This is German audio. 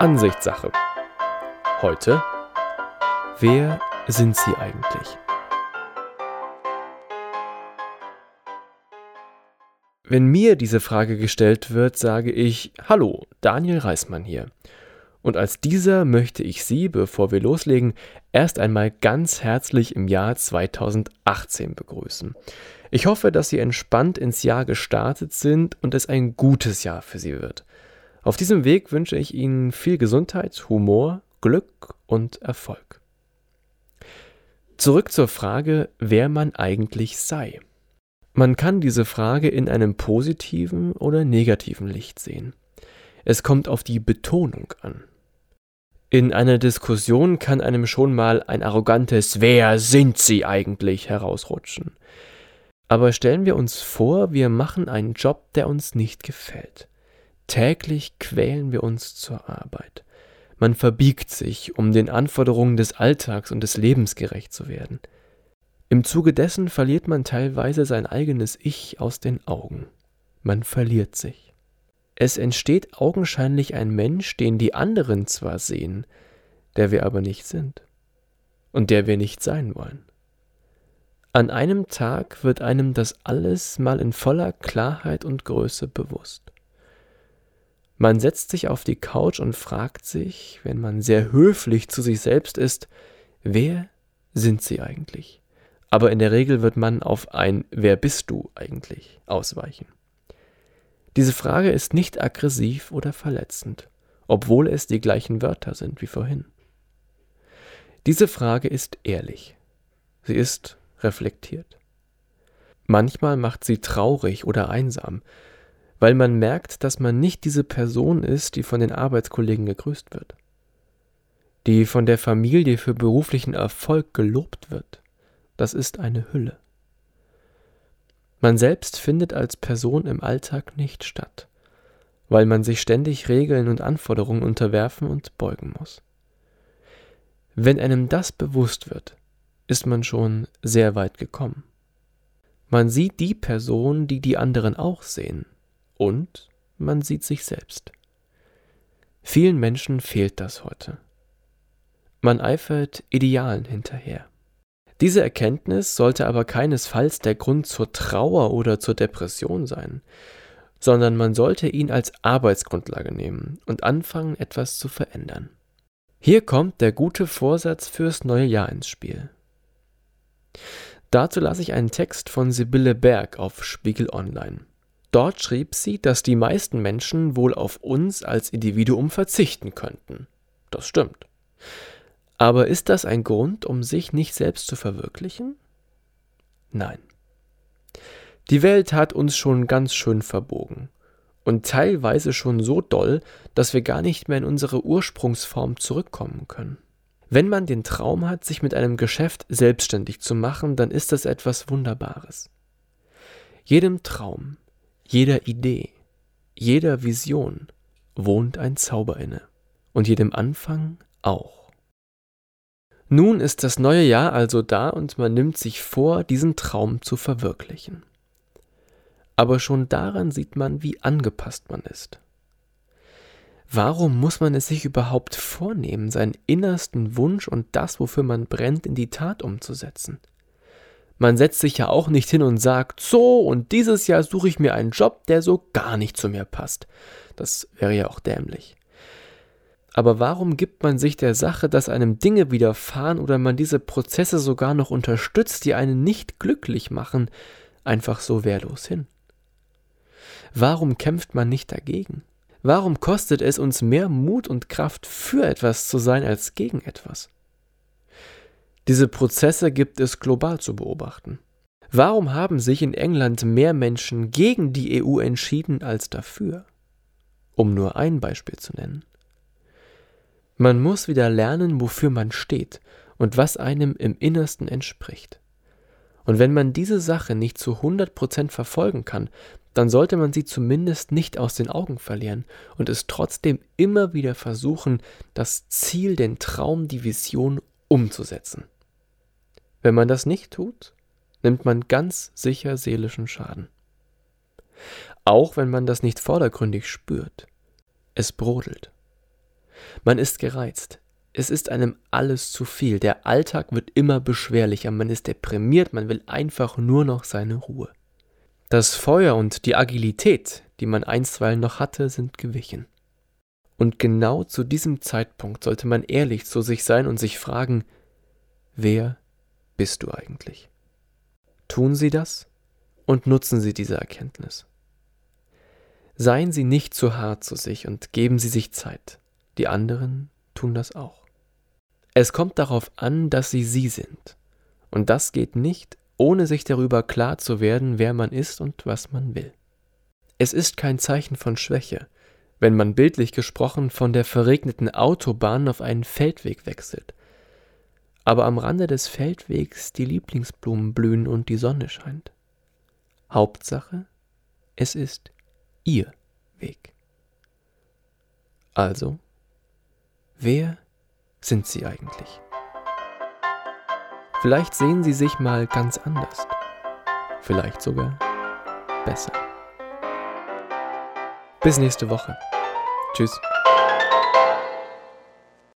Ansichtssache. Heute, wer sind Sie eigentlich? Wenn mir diese Frage gestellt wird, sage ich Hallo, Daniel Reismann hier. Und als dieser möchte ich Sie, bevor wir loslegen, erst einmal ganz herzlich im Jahr 2018 begrüßen. Ich hoffe, dass Sie entspannt ins Jahr gestartet sind und es ein gutes Jahr für Sie wird. Auf diesem Weg wünsche ich Ihnen viel Gesundheit, Humor, Glück und Erfolg. Zurück zur Frage, wer man eigentlich sei. Man kann diese Frage in einem positiven oder negativen Licht sehen. Es kommt auf die Betonung an. In einer Diskussion kann einem schon mal ein arrogantes Wer sind Sie eigentlich herausrutschen. Aber stellen wir uns vor, wir machen einen Job, der uns nicht gefällt. Täglich quälen wir uns zur Arbeit. Man verbiegt sich, um den Anforderungen des Alltags und des Lebens gerecht zu werden. Im Zuge dessen verliert man teilweise sein eigenes Ich aus den Augen. Man verliert sich. Es entsteht augenscheinlich ein Mensch, den die anderen zwar sehen, der wir aber nicht sind und der wir nicht sein wollen. An einem Tag wird einem das alles mal in voller Klarheit und Größe bewusst. Man setzt sich auf die Couch und fragt sich, wenn man sehr höflich zu sich selbst ist, wer sind sie eigentlich? Aber in der Regel wird man auf ein Wer bist du eigentlich ausweichen. Diese Frage ist nicht aggressiv oder verletzend, obwohl es die gleichen Wörter sind wie vorhin. Diese Frage ist ehrlich. Sie ist reflektiert. Manchmal macht sie traurig oder einsam, weil man merkt, dass man nicht diese Person ist, die von den Arbeitskollegen gegrüßt wird, die von der Familie für beruflichen Erfolg gelobt wird. Das ist eine Hülle. Man selbst findet als Person im Alltag nicht statt, weil man sich ständig Regeln und Anforderungen unterwerfen und beugen muss. Wenn einem das bewusst wird, ist man schon sehr weit gekommen. Man sieht die Person, die die anderen auch sehen, und man sieht sich selbst. Vielen Menschen fehlt das heute. Man eifert Idealen hinterher. Diese Erkenntnis sollte aber keinesfalls der Grund zur Trauer oder zur Depression sein, sondern man sollte ihn als Arbeitsgrundlage nehmen und anfangen, etwas zu verändern. Hier kommt der gute Vorsatz fürs neue Jahr ins Spiel. Dazu lasse ich einen Text von Sibylle Berg auf Spiegel Online. Dort schrieb sie, dass die meisten Menschen wohl auf uns als Individuum verzichten könnten. Das stimmt. Aber ist das ein Grund, um sich nicht selbst zu verwirklichen? Nein. Die Welt hat uns schon ganz schön verbogen und teilweise schon so doll, dass wir gar nicht mehr in unsere Ursprungsform zurückkommen können. Wenn man den Traum hat, sich mit einem Geschäft selbstständig zu machen, dann ist das etwas Wunderbares. Jedem Traum, jeder Idee, jeder Vision wohnt ein Zauber inne und jedem Anfang auch. Nun ist das neue Jahr also da und man nimmt sich vor, diesen Traum zu verwirklichen. Aber schon daran sieht man, wie angepasst man ist. Warum muss man es sich überhaupt vornehmen, seinen innersten Wunsch und das, wofür man brennt, in die Tat umzusetzen? Man setzt sich ja auch nicht hin und sagt, so, und dieses Jahr suche ich mir einen Job, der so gar nicht zu mir passt. Das wäre ja auch dämlich. Aber warum gibt man sich der Sache, dass einem Dinge widerfahren oder man diese Prozesse sogar noch unterstützt, die einen nicht glücklich machen, einfach so wehrlos hin? Warum kämpft man nicht dagegen? Warum kostet es uns mehr Mut und Kraft, für etwas zu sein als gegen etwas? Diese Prozesse gibt es global zu beobachten. Warum haben sich in England mehr Menschen gegen die EU entschieden als dafür? Um nur ein Beispiel zu nennen. Man muss wieder lernen, wofür man steht und was einem im Innersten entspricht. Und wenn man diese Sache nicht zu 100% verfolgen kann, dann sollte man sie zumindest nicht aus den Augen verlieren und es trotzdem immer wieder versuchen, das Ziel, den Traum, die Vision umzusetzen. Wenn man das nicht tut, nimmt man ganz sicher seelischen Schaden. Auch wenn man das nicht vordergründig spürt. Es brodelt. Man ist gereizt. Es ist einem alles zu viel. Der Alltag wird immer beschwerlicher. Man ist deprimiert. Man will einfach nur noch seine Ruhe. Das Feuer und die Agilität, die man einstweilen noch hatte, sind gewichen. Und genau zu diesem Zeitpunkt sollte man ehrlich zu sich sein und sich fragen, wer bist du eigentlich? Tun Sie das und nutzen Sie diese Erkenntnis. Seien Sie nicht zu hart zu sich und geben Sie sich Zeit. Die anderen tun das auch. Es kommt darauf an, dass Sie Sie sind. Und das geht nicht, ohne sich darüber klar zu werden, wer man ist und was man will. Es ist kein Zeichen von Schwäche, wenn man bildlich gesprochen von der verregneten Autobahn auf einen Feldweg wechselt, aber am Rande des Feldwegs die Lieblingsblumen blühen und die Sonne scheint. Hauptsache, es ist Ihr Weg. Also, wer sind Sie eigentlich? Vielleicht sehen Sie sich mal ganz anders, vielleicht sogar besser. Bis nächste Woche. Tschüss.